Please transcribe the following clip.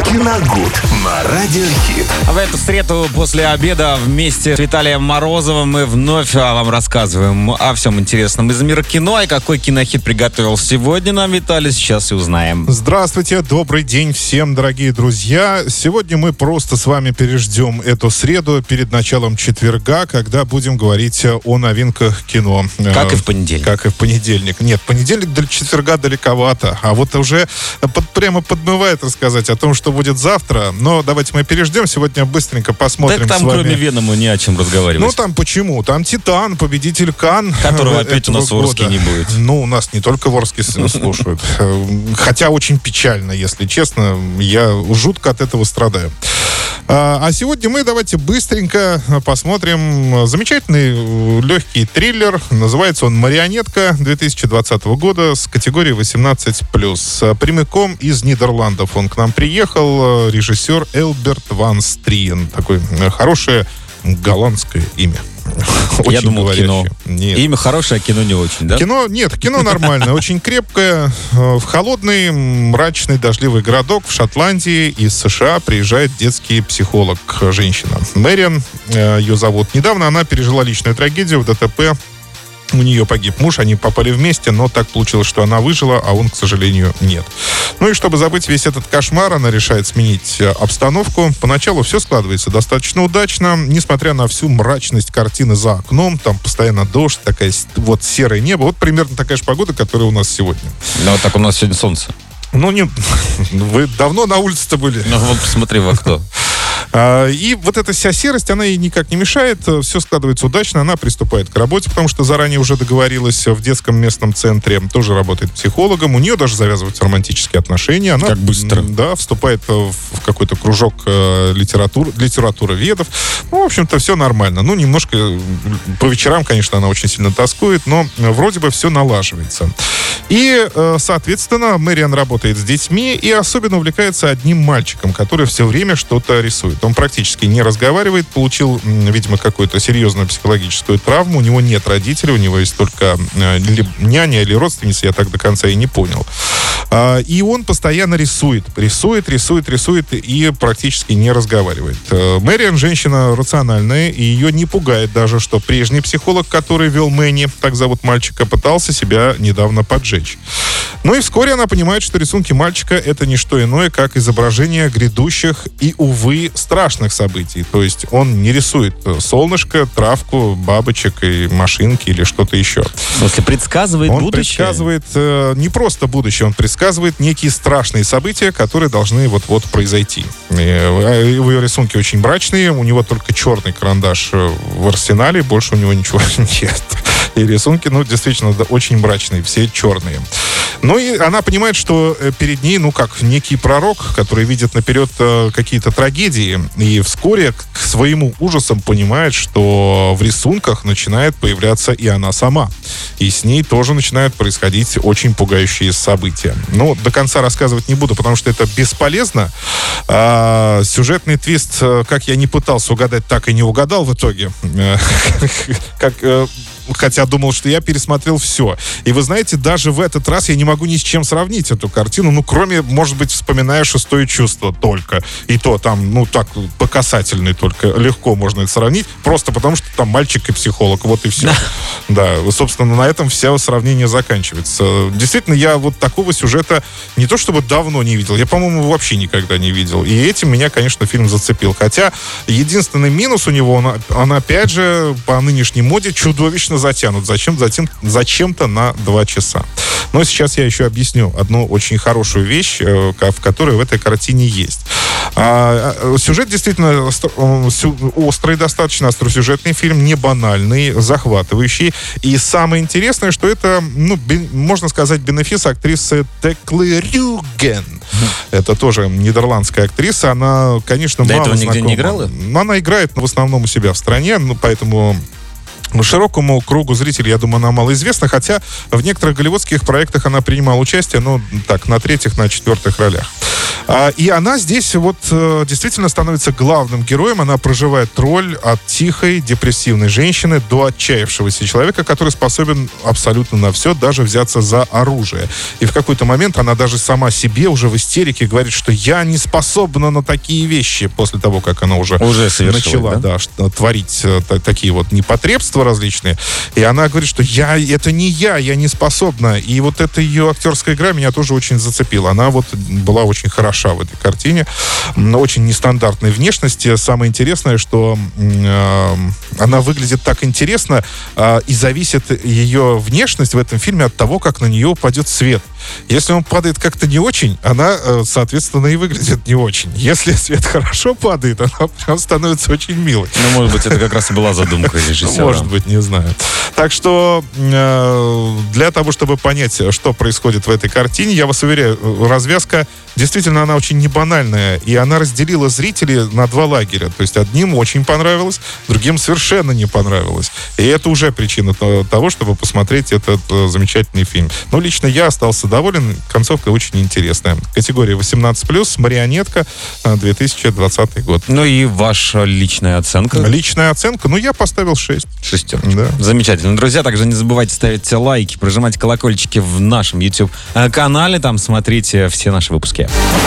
Киногуд на Радиохит. В эту среду после обеда вместе с Виталием Морозовым мы вновь а, вам рассказываем о всем интересном из мира кино. И какой кинохит приготовил сегодня нам Виталий, сейчас и узнаем. Здравствуйте, добрый день всем, дорогие друзья. Сегодня мы просто с вами переждем эту среду перед началом четверга, когда будем говорить о новинках кино. Как Э, и в понедельник. Как и в понедельник. Нет, понедельник до четверга далековато. А вот уже под- прямо подмывает рассказать о том, что будет завтра. Но давайте мы переждем. Сегодня быстренько посмотрим Так там кроме Венома не о чем разговаривать. Ну, там почему? Там Титан, победитель Кан. Которого э, опять у нас этого в Орске года. не будет. Ну, у нас не только в Орске слушают. Э, Хотя очень печально, если честно. Я жутко от этого страдаю. А а сегодня мы давайте быстренько посмотрим замечательный э, легкий триллер. Называется он «Марионетка» 2020 года с категории 18+. Прямиком из Нидерландов он к нам приехал. Э, Режиссер Элберт Ван Стриен. Такое э, хорошее голландское имя. Я Очень думал, говорящее. кино. Нет. Имя хорошее, а кино не очень, да? Кино, нет, кино нормальное, очень крепкое. Э, В холодный, мрачный, дождливый городок в Шотландии из США приезжает детский психолог, женщина. Мэриан, ее зовут. Недавно она пережила личную трагедию в ДТП. У нее погиб муж, они попали вместе, но так получилось, что она выжила, а он, к сожалению, нет. Ну и чтобы забыть весь этот кошмар, она решает сменить э, обстановку. Поначалу все складывается достаточно удачно, несмотря на всю мрачность картины за окном, там постоянно дождь, такая вот серое небо. Вот примерно такая же погода, которая у нас сегодня. Ну, вот так у нас сегодня солнце. Ну, не, вы давно на улице-то были. Ну, вот посмотри в окно. А, И вот эта вся серость, она ей никак не мешает. Все складывается удачно. Она приступает к работе, потому что заранее уже договорилась в детском местном центре. Тоже работает психологом. У нее даже завязываются романтические отношения. Она, Как быстро. Да, вступает э, в какой-то кружок э, литератур, литературоведов. Ну, в общем-то, все нормально. Ну, немножко э, по вечерам, конечно, она очень сильно тоскует, но э, вроде бы все налаживается. И, э, соответственно, Мэриан работает с детьми и особенно увлекается одним мальчиком, который все время что-то рисует. Он практически не разговаривает, получил, видимо, какую-то серьезную психологическую травму. У него нет родителей, у него есть только э, няня или родственница, я так до конца и не понял. А, И он постоянно рисует, рисует, рисует, рисует и практически не разговаривает. Э, Мэриан женщина рациональная, и ее не пугает даже, что прежний психолог, который вел Мэнни, так зовут мальчика, пытался себя недавно поджечь. Ну и вскоре она понимает, что рисунки мальчика это не что иное, как изображение грядущих и, увы, страшных событий. То есть он не рисует э, солнышко, травку, бабочек и машинки или что-то еще. В смысле, предсказывает Он будущее? предсказывает э, не просто будущее, он предсказывает некие страшные события, которые должны вот-вот произойти. И, э, его рисунки очень мрачные, у него только черный карандаш э, в арсенале, больше у него ничего нет. И рисунки, ну, действительно, да, очень мрачные, все черные. Ну и она понимает, что э, перед ней, ну, как некий пророк, который видит наперед э, какие-то трагедии, и вскоре к своему ужасам понимает, что в рисунках начинает появляться и она сама. И с ней тоже начинают происходить очень пугающие события. Ну, до конца рассказывать не буду, потому что это бесполезно. А, сюжетный твист, э, как я не пытался угадать, так и не угадал в итоге. Э, Как хотя думал, что я пересмотрел все. И вы знаете, даже в этот раз я не могу ни с чем сравнить эту картину, ну, кроме, может быть, вспоминая «Шестое чувство» только. И то там, ну, так, по касательной только легко можно это сравнить, просто потому что там мальчик и психолог, вот и все. Да, собственно, на этом все сравнение заканчивается. Действительно, я вот такого сюжета не то чтобы давно не видел, я, по-моему, вообще никогда не видел. И этим меня, конечно, фильм зацепил. Хотя единственный минус у него, он, он опять же, по нынешней моде чудовищно затянут. Зачем? Затем, зачем-то на два часа. Но сейчас я еще объясню одну очень хорошую вещь, э, в которой в этой картине есть. А, а, сюжет действительно э, острый достаточно, остросюжетный фильм, не банальный, захватывающий. И самое интересное, что это, ну, можно сказать, бенефис актрисы Теклы Рюген. Это тоже нидерландская актриса. Она, конечно, До мало этого нигде не знакома. играла? Ну, Она играет в основном у себя в стране, ну, поэтому ну, широкому кругу зрителей, я думаю, она малоизвестна, хотя в некоторых голливудских проектах она принимала участие, ну, так, на третьих, на четвертых ролях. А, и она здесь вот э, действительно становится главным героем. Она проживает роль от тихой, депрессивной женщины до отчаявшегося человека, который способен абсолютно на все, даже взяться за оружие. И в какой-то момент она даже сама себе уже в истерике говорит, что я не способна на такие вещи после того, как она уже, Уже начала да? Да, творить э, та- такие вот непотребства различные. И она говорит, что я, это не я, я не способна. И вот эта ее актерская игра меня тоже очень зацепила. Она вот была очень хороша в этой картине. М, Очень нестандартной внешности. Самое интересное, что э, она выглядит так интересно, а, и зависит ее внешность в этом фильме от того, как на нее упадет свет. Если он падает как-то не очень, она, э, соответственно, и выглядит не очень. Если свет хорошо падает, она прям становится очень милой. Ну, может быть, это как раз и была задумка режиссера. Может быть, не знаю. Так что э, для того, чтобы понять, что происходит в этой картине, я вас уверяю, э, развязка действительно она очень не банальная, и она разделила зрителей на два лагеря. То есть одним очень понравилось, другим совершенно не понравилось. И это уже причина то- того, чтобы посмотреть этот э, замечательный фильм. Но лично я остался доволен, концовка очень интересная. Категория 18+, марионетка, э, 2020 год. Ну и ваша личная оценка? Личная оценка, ну, я поставил 6. Шестерка. Да. Замечательно. Друзья, также не забывайте ставить лайки, прожимать колокольчики в нашем YouTube-канале. Там смотрите все наши выпуски.